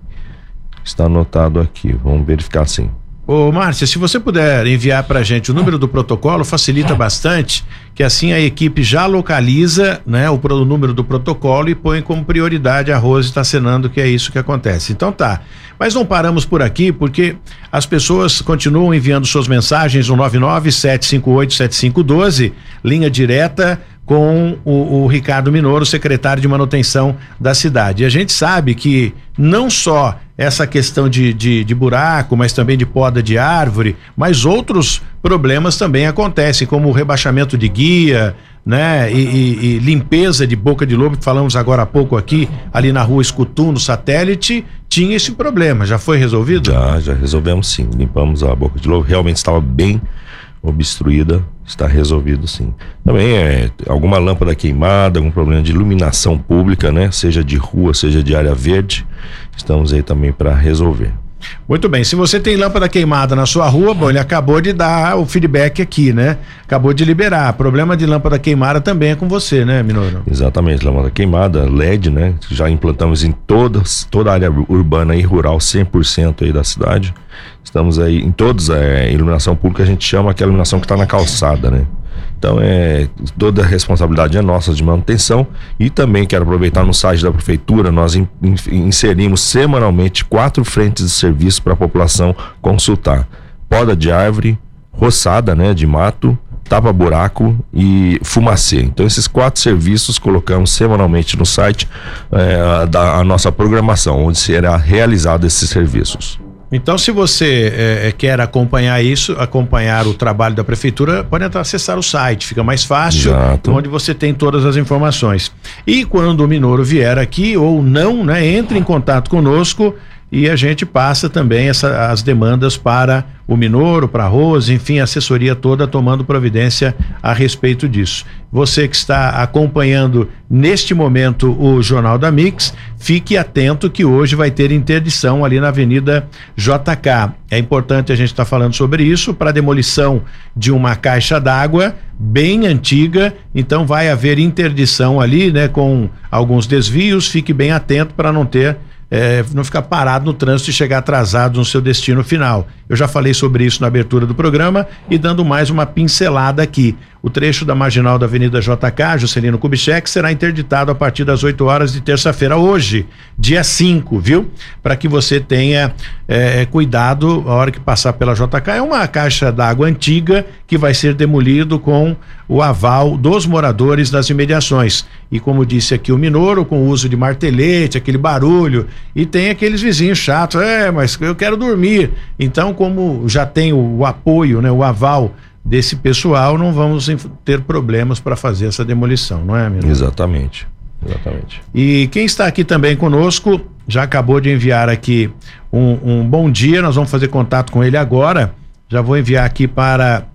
Está anotado aqui. Vamos verificar sim. Ô, Márcia, se você puder enviar para a gente o número do protocolo, facilita bastante, que assim a equipe já localiza né, o, o número do protocolo e põe como prioridade a Rose está cenando, que é isso que acontece. Então tá. Mas não paramos por aqui, porque as pessoas continuam enviando suas mensagens no 997587512, linha direta com o, o, Ricardo Minoro, secretário de manutenção da cidade. E a gente sabe que não só essa questão de, de, de, buraco, mas também de poda de árvore, mas outros problemas também acontecem, como o rebaixamento de guia, né? E, e, e limpeza de boca de lobo, que falamos agora há pouco aqui, ali na rua Escutum, no satélite, tinha esse problema. Já foi resolvido? Já, já resolvemos sim. Limpamos a boca de lobo, realmente estava bem obstruída, está resolvido sim. Também é alguma lâmpada queimada, algum problema de iluminação pública, né? Seja de rua, seja de área verde, estamos aí também para resolver. Muito bem, se você tem lâmpada queimada na sua rua, bom, ele acabou de dar o feedback aqui, né? Acabou de liberar. Problema de lâmpada queimada também é com você, né, Minoro? Exatamente, lâmpada queimada, LED, né? Já implantamos em todas, toda a área urbana e rural, 100% aí da cidade. Estamos aí em todos, é, iluminação pública a gente chama aquela iluminação que está na calçada, né? Então é toda a responsabilidade é nossa de manutenção e também quero aproveitar no site da prefeitura nós in, in, inserimos semanalmente quatro frentes de serviço para a população consultar: poda de árvore, roçada, né, de mato, tapa buraco e fumacê. Então esses quatro serviços colocamos semanalmente no site é, da a nossa programação onde será realizado esses serviços. Então, se você é, quer acompanhar isso, acompanhar o trabalho da prefeitura, pode acessar o site, fica mais fácil, Exato. onde você tem todas as informações. E quando o Minoro vier aqui ou não, né, entre em contato conosco e a gente passa também essa, as demandas para o Minoro, para a Rose, enfim, a assessoria toda tomando providência a respeito disso. Você que está acompanhando neste momento o Jornal da Mix, fique atento que hoje vai ter interdição ali na Avenida JK. É importante a gente estar tá falando sobre isso para demolição de uma caixa d'água bem antiga, então vai haver interdição ali, né, com alguns desvios. Fique bem atento para não ter é, não ficar parado no trânsito e chegar atrasado no seu destino final. Eu já falei sobre isso na abertura do programa e dando mais uma pincelada aqui. O trecho da marginal da Avenida JK, Juscelino Kubitschek, será interditado a partir das 8 horas de terça-feira, hoje, dia 5, viu? Para que você tenha é, cuidado a hora que passar pela JK. É uma caixa d'água antiga que vai ser demolido com o aval dos moradores das imediações. E como disse aqui o Minoro, com o uso de martelete, aquele barulho, e tem aqueles vizinhos chatos, é, mas eu quero dormir. Então, como já tem o, o apoio, né, o aval desse pessoal, não vamos ter problemas para fazer essa demolição, não é, Minoro? Exatamente. Exatamente. E quem está aqui também conosco já acabou de enviar aqui um, um bom dia. Nós vamos fazer contato com ele agora. Já vou enviar aqui para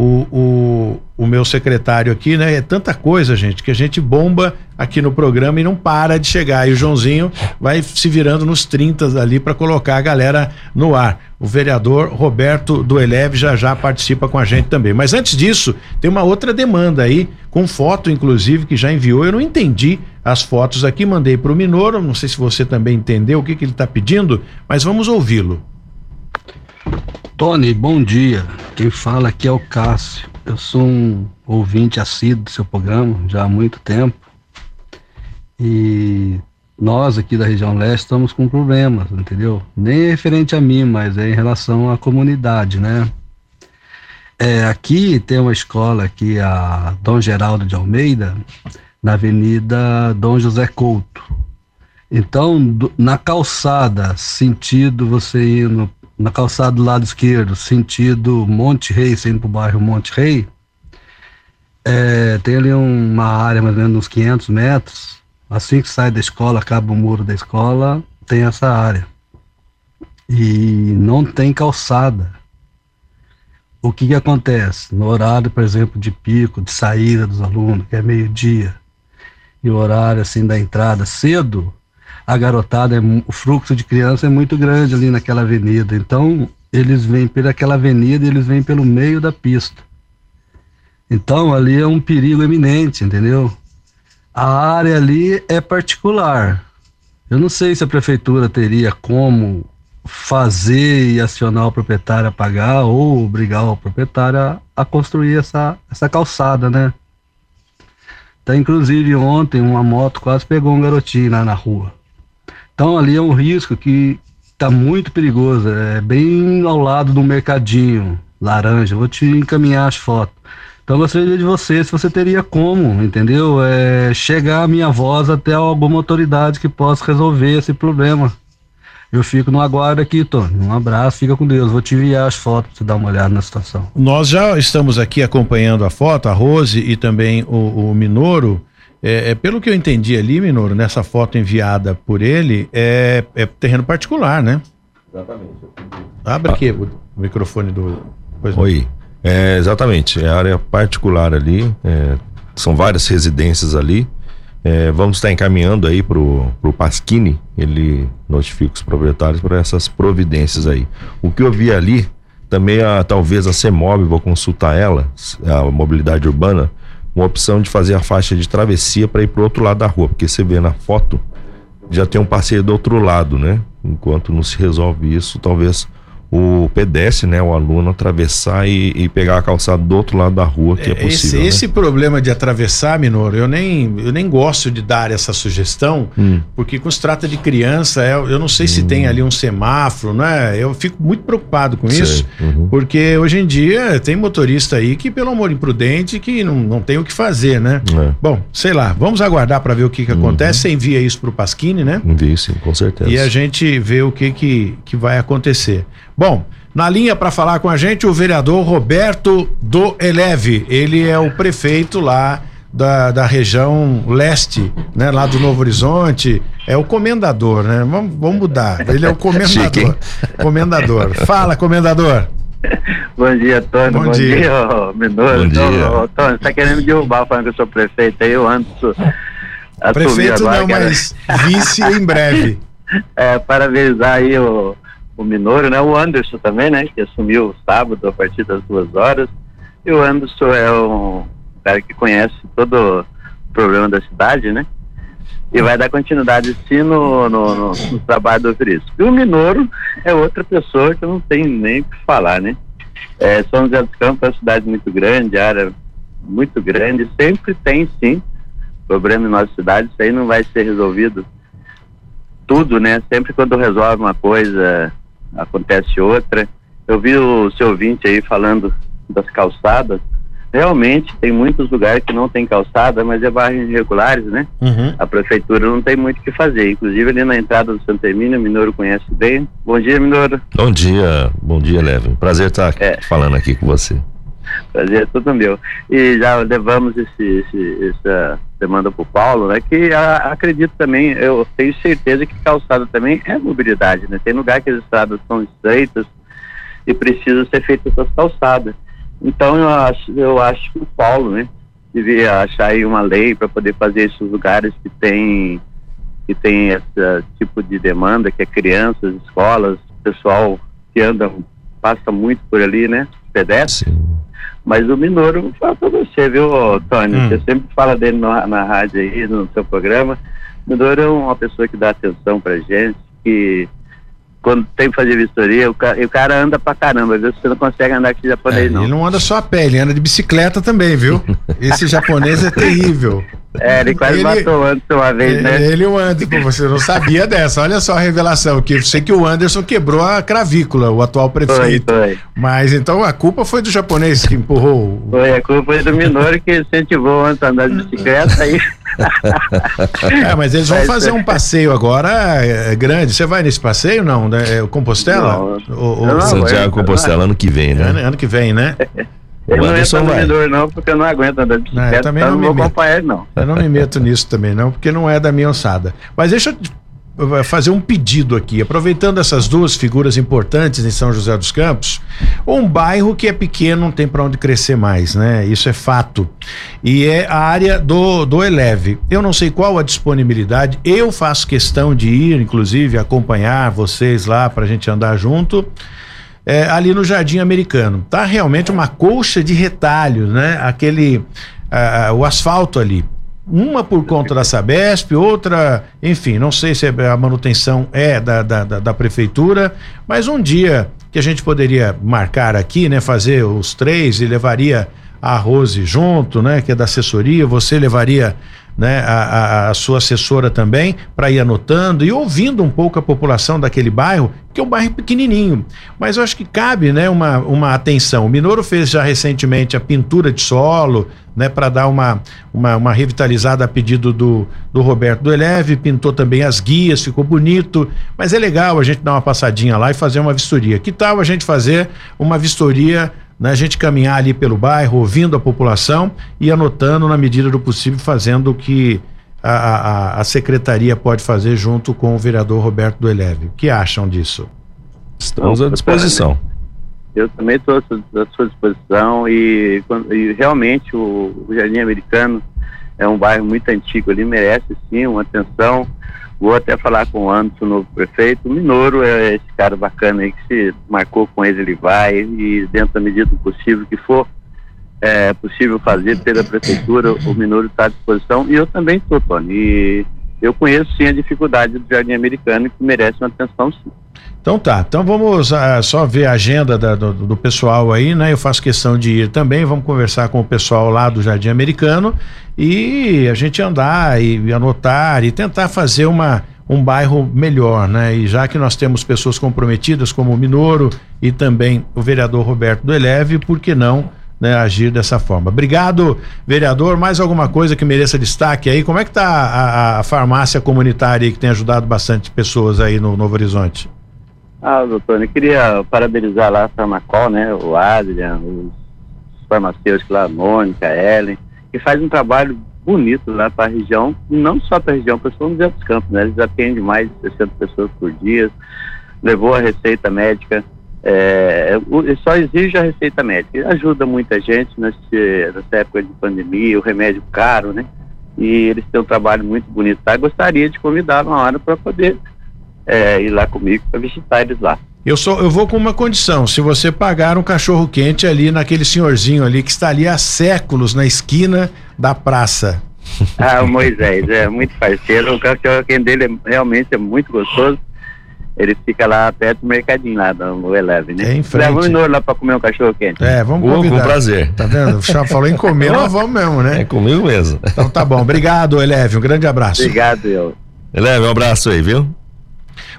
o, o, o meu secretário aqui, né? É tanta coisa, gente, que a gente bomba aqui no programa e não para de chegar. E o Joãozinho vai se virando nos 30 ali para colocar a galera no ar. O vereador Roberto do Eleve já já participa com a gente também. Mas antes disso, tem uma outra demanda aí, com foto, inclusive, que já enviou. Eu não entendi as fotos aqui, mandei para o Minoro. Não sei se você também entendeu o que, que ele está pedindo, mas vamos ouvi-lo. Tony, bom dia. Quem fala aqui é o Cássio. Eu sou um ouvinte assíduo do seu programa já há muito tempo. E nós aqui da região leste estamos com problemas, entendeu? Nem é referente a mim, mas é em relação à comunidade, né? É, aqui tem uma escola aqui, a Dom Geraldo de Almeida, na Avenida Dom José Couto. Então, do, na calçada, sentido você indo na calçada do lado esquerdo, sentido Monte Rei, saindo para o bairro Monte Rei, é, tem ali uma área mais ou menos uns 500 metros. Assim que sai da escola, acaba o muro da escola, tem essa área. E não tem calçada. O que, que acontece? No horário, por exemplo, de pico, de saída dos alunos, que é meio-dia, e o horário assim da entrada cedo, a garotada, é, o fluxo de criança é muito grande ali naquela avenida. Então, eles vêm pelaquela avenida e eles vêm pelo meio da pista. Então, ali é um perigo eminente, entendeu? A área ali é particular. Eu não sei se a prefeitura teria como fazer e acionar o proprietário a pagar ou obrigar o proprietário a, a construir essa, essa calçada, né? Tá, inclusive ontem uma moto quase pegou um garotinho lá na rua. Então ali é um risco que está muito perigoso, é bem ao lado do mercadinho laranja. Vou te encaminhar as fotos. Então eu gostaria de você, se você teria como, entendeu? É, chegar a minha voz até alguma autoridade que possa resolver esse problema. Eu fico no aguardo aqui, Tony. Um abraço, fica com Deus. Vou te enviar as fotos para você dar uma olhada na situação. Nós já estamos aqui acompanhando a foto, a Rose e também o, o Minoro. É, é, pelo que eu entendi ali, Minoro, nessa foto enviada por ele, é, é terreno particular, né? Exatamente. Abre ah. aqui o, o microfone do. Pois Oi. É, exatamente, é área particular ali, é, são várias residências ali. É, vamos estar encaminhando aí pro, pro Pasquini, ele notifica os proprietários para essas providências aí. O que eu vi ali, também a, talvez a CEMOB, vou consultar ela, a mobilidade urbana, uma opção de fazer a faixa de travessia para ir para o outro lado da rua, porque você vê na foto já tem um passeio do outro lado, né? Enquanto não se resolve isso, talvez o pedestre, né, o aluno atravessar e, e, pegar a calçada do outro lado da rua, que é, é possível. Esse, né? esse problema de atravessar, Minoro, eu nem, eu nem gosto de dar essa sugestão, hum. porque quando se trata de criança, eu, é, eu não sei se hum. tem ali um semáforo, né? Eu fico muito preocupado com sei. isso, uhum. porque hoje em dia tem motorista aí que, pelo amor imprudente, que não, não tem o que fazer, né? É. Bom, sei lá, vamos aguardar para ver o que, que uhum. acontece. Você envia isso para o Pasquini, né? Envia sim, com certeza. E a gente vê o que, que, que vai acontecer. Bom, na linha para falar com a gente o vereador Roberto do Eleve. Ele é o prefeito lá da, da região leste, né? Lá do Novo Horizonte, é o comendador, né? Vamos, vamos mudar. Ele é o [LAUGHS] comendador. comendador. Fala, comendador. Bom dia, Tony. Bom, Bom dia, dia ô, Bom dia. Ô, Tony, você tá querendo me derrubar falando que eu sou prefeito aí, eu Anderson. Prefeito agora, não, mas vice em breve. [LAUGHS] É, parabenizar aí o, o Minoro, né? O Anderson também, né? Que assumiu sábado a partir das duas horas. E o Anderson é um cara que conhece todo o problema da cidade, né? E vai dar continuidade sim no, no, no, no trabalho do Verisco. E o Minoro é outra pessoa que eu não tenho nem o que falar, né? É, São José dos Campos é uma cidade muito grande, área muito grande, sempre tem sim problema em nossa cidade, isso aí não vai ser resolvido tudo, né? Sempre quando resolve uma coisa, acontece outra. Eu vi o seu ouvinte aí falando das calçadas, realmente tem muitos lugares que não tem calçada, mas é bairros irregulares, né? Uhum. A prefeitura não tem muito o que fazer. Inclusive ali na entrada do Santa Emília, o Minoro conhece bem. Bom dia, Minoro. Bom dia, bom dia, Leve. Prazer estar é. falando aqui com você. Prazer é meu. E já levamos esse, esse, essa demanda para o Paulo, né? Que a, acredito também, eu tenho certeza que calçada também é mobilidade, né? Tem lugar que as estradas são estreitas e precisa ser feitas essas calçadas. Então eu acho, eu acho que o Paulo, né, devia achar aí uma lei para poder fazer esses lugares que tem que tem esse tipo de demanda, que é crianças, escolas, pessoal que anda passa muito por ali, né, pedestre. Mas o Minoro, fala para você, viu, Tony? Hum. Você sempre fala dele na, na rádio aí, no seu programa. O Minoro é uma pessoa que dá atenção pra gente, que quando tem que fazer vistoria, o cara, o cara anda pra caramba, às vezes você não consegue andar com japonês, é, não. Ele não anda só a pé, ele anda de bicicleta também, viu? [LAUGHS] Esse japonês é terrível. É, ele quase ele, matou o Anderson uma vez, né? Ele e o Anderson, você não sabia dessa. Olha só a revelação, que eu sei que o Anderson quebrou a cravícula, o atual prefeito. Foi, foi. Mas então a culpa foi do japonês que empurrou. Foi, a culpa foi do Minoro que incentivou o Anderson a andar de bicicleta aí. [LAUGHS] é, mas eles vão fazer um passeio agora é, grande. Você vai nesse passeio, não? É, Compostela? Não, o, o... Santiago Compostela ano que vem, né? Ano, ano que vem, né? Ele não entra no vendedor, não, porque eu não aguento andar de bicicleta. Não, eu também então não, não vou acompanhar ele, não. Eu não me meto nisso também, não, porque não é da minha ossada. Mas deixa eu fazer um pedido aqui, aproveitando essas duas figuras importantes em São José dos Campos, um bairro que é pequeno, não tem para onde crescer mais, né? Isso é fato. E é a área do, do Eleve. Eu não sei qual a disponibilidade, eu faço questão de ir, inclusive, acompanhar vocês lá para a gente andar junto é, ali no Jardim Americano. Tá realmente uma colcha de retalhos, né? Aquele uh, o asfalto ali. Uma por conta da Sabesp, outra, enfim, não sei se a manutenção é da, da, da, da prefeitura, mas um dia que a gente poderia marcar aqui, né? Fazer os três e levaria a Rose junto, né? Que é da assessoria, você levaria né, a, a, a sua assessora também, para ir anotando e ouvindo um pouco a população daquele bairro, que é um bairro pequenininho. Mas eu acho que cabe né, uma, uma atenção. O Minoro fez já recentemente a pintura de solo, né, para dar uma, uma, uma, revitalizada a pedido do, do Roberto do Eleve, pintou também as guias, ficou bonito, mas é legal a gente dar uma passadinha lá e fazer uma vistoria. Que tal a gente fazer uma vistoria né, a gente caminhar ali pelo bairro, ouvindo a população e anotando na medida do possível, fazendo o que a, a, a secretaria pode fazer junto com o vereador Roberto do Eleve. O que acham disso? Estamos à disposição. Eu também estou à sua disposição e, e realmente o, o Jardim Americano é um bairro muito antigo, ele merece sim uma atenção Vou até falar com o Anderson, novo prefeito. O Minoro é esse cara bacana aí que se marcou com ele, ele vai, e dentro da medida do possível que for é, possível fazer pela prefeitura, o Minoro está à disposição. E eu também estou, Tony. E eu conheço sim a dificuldade do Jardim Americano que merece uma atenção sim. Então tá, então vamos uh, só ver a agenda da, do, do, pessoal aí, né? Eu faço questão de ir também, vamos conversar com o pessoal lá do Jardim Americano e a gente andar e anotar e tentar fazer uma, um bairro melhor, né? E já que nós temos pessoas comprometidas como o Minoro e também o vereador Roberto do Eleve, por que não né, agir dessa forma. Obrigado, vereador. Mais alguma coisa que mereça destaque aí? Como é que está a, a, farmácia comunitária aí, que tem ajudado bastante pessoas aí no Novo Horizonte? Ah, doutor, eu queria parabenizar lá a Farmacol, né, o Adrian, os farmacêuticos lá, a Mônica, a Ellen, que faz um trabalho bonito lá para a região, não só para a região, para São José dos Campos, né? Eles atendem mais de 60 pessoas por dia, levou a receita médica, é, só exige a receita médica. Ajuda muita gente nesse, nessa época de pandemia, o remédio caro, né? E eles têm um trabalho muito bonito lá. Gostaria de convidar uma hora para poder é, ir lá comigo para visitar eles lá. Eu sou, eu vou com uma condição. Se você pagar um cachorro quente ali naquele senhorzinho ali que está ali há séculos na esquina da praça. Ah, o [LAUGHS] Moisés é muito parceiro. O cachorro quente dele é, realmente é muito gostoso. Ele fica lá perto do mercadinho lá no Eleven, né? É em frente. Leva o Minoro lá para comer um cachorro quente. É, vamos convidar. Com prazer. Tá vendo? O Chá falou em comer, nós vamos mesmo, né? É comigo mesmo. Então tá bom. Obrigado, Eleve. Um grande abraço. Obrigado, eu. Eleve, um abraço aí, viu?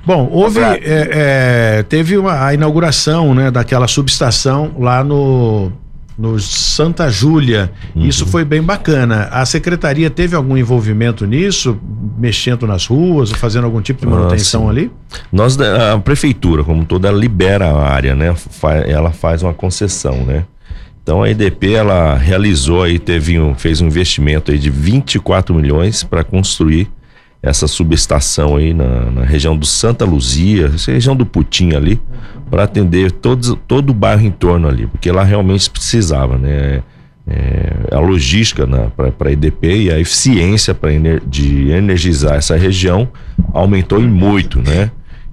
Bom, houve, é, é, teve uma, a inauguração, né, daquela subestação lá no, no Santa Júlia. Uhum. Isso foi bem bacana. A secretaria teve algum envolvimento nisso, mexendo nas ruas, fazendo algum tipo de manutenção Nossa. ali? Nós, a prefeitura, como toda, ela libera a área, né? Ela faz uma concessão, né? Então a EDP ela realizou aí, teve um, fez um investimento aí de 24 milhões para construir essa subestação aí na, na, região do Santa Luzia, região do Putim ali, para atender todos, todo o bairro em torno ali, porque lá realmente precisava, né? É, a logística né, para a EDP e a eficiência ener, de energizar essa região aumentou em muito, né?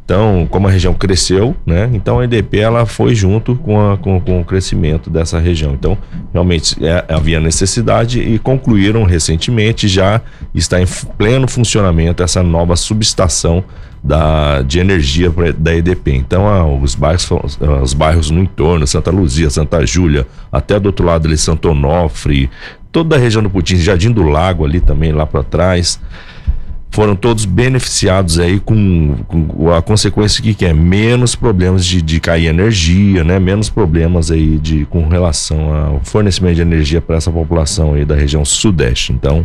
Então, como a região cresceu, né? Então a EDP ela foi junto com, a, com, com o crescimento dessa região. Então, realmente é, havia necessidade e concluíram recentemente, já está em pleno funcionamento essa nova subestação da, de energia da EDP. Então, os, bairros, os bairros no entorno, Santa Luzia, Santa Júlia, até do outro lado ali, Santo Onofre, toda a região do Putin, Jardim do Lago ali também, lá para trás foram todos beneficiados aí com, com a consequência que, que é menos problemas de, de cair energia, né? Menos problemas aí de com relação ao fornecimento de energia para essa população aí da região sudeste. Então,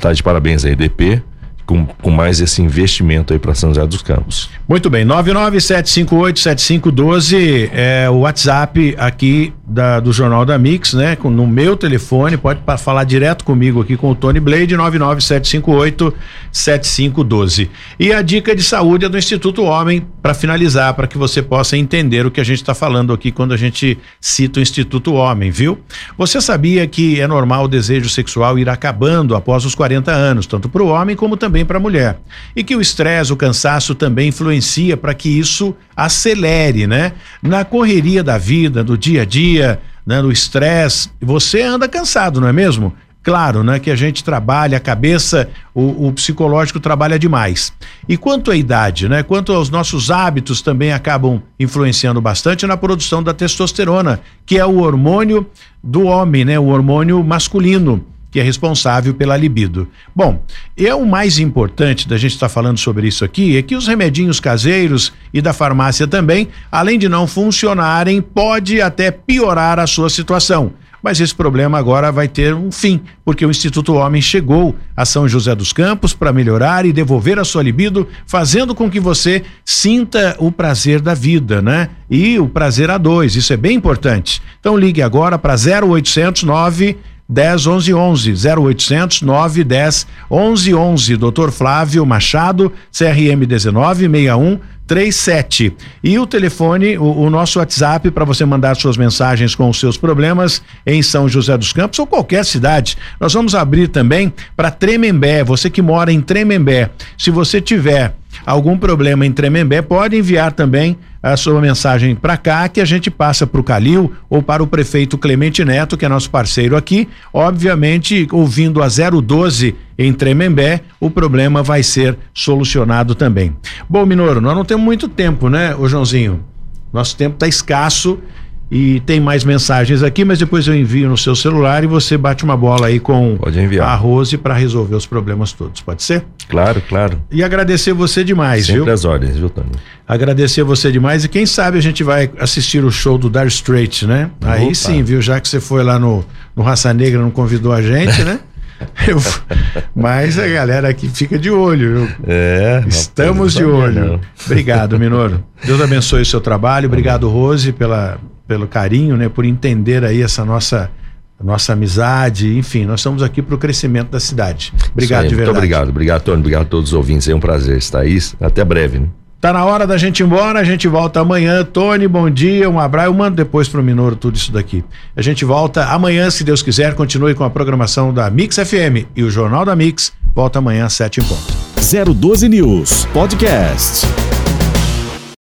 tá de parabéns aí, DP com, com mais esse investimento aí para São José dos Campos. Muito bem, 997587512 é o WhatsApp aqui da, do Jornal da Mix, né? Com, no meu telefone, pode falar direto comigo aqui com o Tony Blade, 997587512. E a dica de saúde é do Instituto Homem, para finalizar, para que você possa entender o que a gente está falando aqui quando a gente cita o Instituto Homem, viu? Você sabia que é normal o desejo sexual ir acabando após os 40 anos, tanto para o homem como também também para a mulher. E que o estresse, o cansaço também influencia para que isso acelere, né? Na correria da vida, do dia a dia, né? no estresse, você anda cansado, não é mesmo? Claro, né, que a gente trabalha, a cabeça, o, o, psicológico trabalha demais. E quanto à idade, né, quanto aos nossos hábitos também acabam influenciando bastante na produção da testosterona, que é o hormônio do homem, né, o hormônio masculino que é responsável pela libido. Bom, é o mais importante da gente estar tá falando sobre isso aqui é que os remedinhos caseiros e da farmácia também, além de não funcionarem, pode até piorar a sua situação. Mas esse problema agora vai ter um fim, porque o Instituto Homem chegou a São José dos Campos para melhorar e devolver a sua libido, fazendo com que você sinta o prazer da vida, né? E o prazer a dois, isso é bem importante. Então ligue agora para 0800 9 10 11 11 0800 910 11 11 Dr. Flávio Machado CRM 19 61 37 e o telefone o, o nosso WhatsApp para você mandar suas mensagens com os seus problemas em São José dos Campos ou qualquer cidade. Nós vamos abrir também para Tremembé você que mora em Tremembé. Se você tiver algum problema em Tremembé pode enviar também a sua mensagem para cá que a gente passa para o Calil ou para o prefeito Clemente Neto, que é nosso parceiro aqui. Obviamente, ouvindo a 012 em Tremembé, o problema vai ser solucionado também. Bom, Minoro, nós não temos muito tempo, né, ô Joãozinho? Nosso tempo está escasso e tem mais mensagens aqui, mas depois eu envio no seu celular e você bate uma bola aí com Pode enviar. a Rose para resolver os problemas todos. Pode ser? Claro, claro. E agradecer você demais, Sempre viu? as ordens, viu, Tony? Agradecer você demais e quem sabe a gente vai assistir o show do Dar Straight, né? Opa. Aí sim, viu? Já que você foi lá no, no Raça Negra, não convidou a gente, né? [LAUGHS] Eu, mas a galera aqui fica de olho. É, Estamos de olho. Não. Obrigado, Minoro. [LAUGHS] Deus abençoe o seu trabalho. Obrigado, Rose, pela, pelo carinho, né, por entender aí essa nossa nossa amizade, enfim, nós estamos aqui para o crescimento da cidade. Obrigado aí, de verdade. Muito obrigado, obrigado, Tony, obrigado a todos os ouvintes. É um prazer estar aí. Até breve, né? Tá na hora da gente ir embora, a gente volta amanhã. Tony, bom dia, um abraço. Eu mando depois pro Minoro tudo isso daqui. A gente volta amanhã, se Deus quiser. Continue com a programação da Mix FM e o Jornal da Mix volta amanhã às sete em ponto. 012 News Podcast.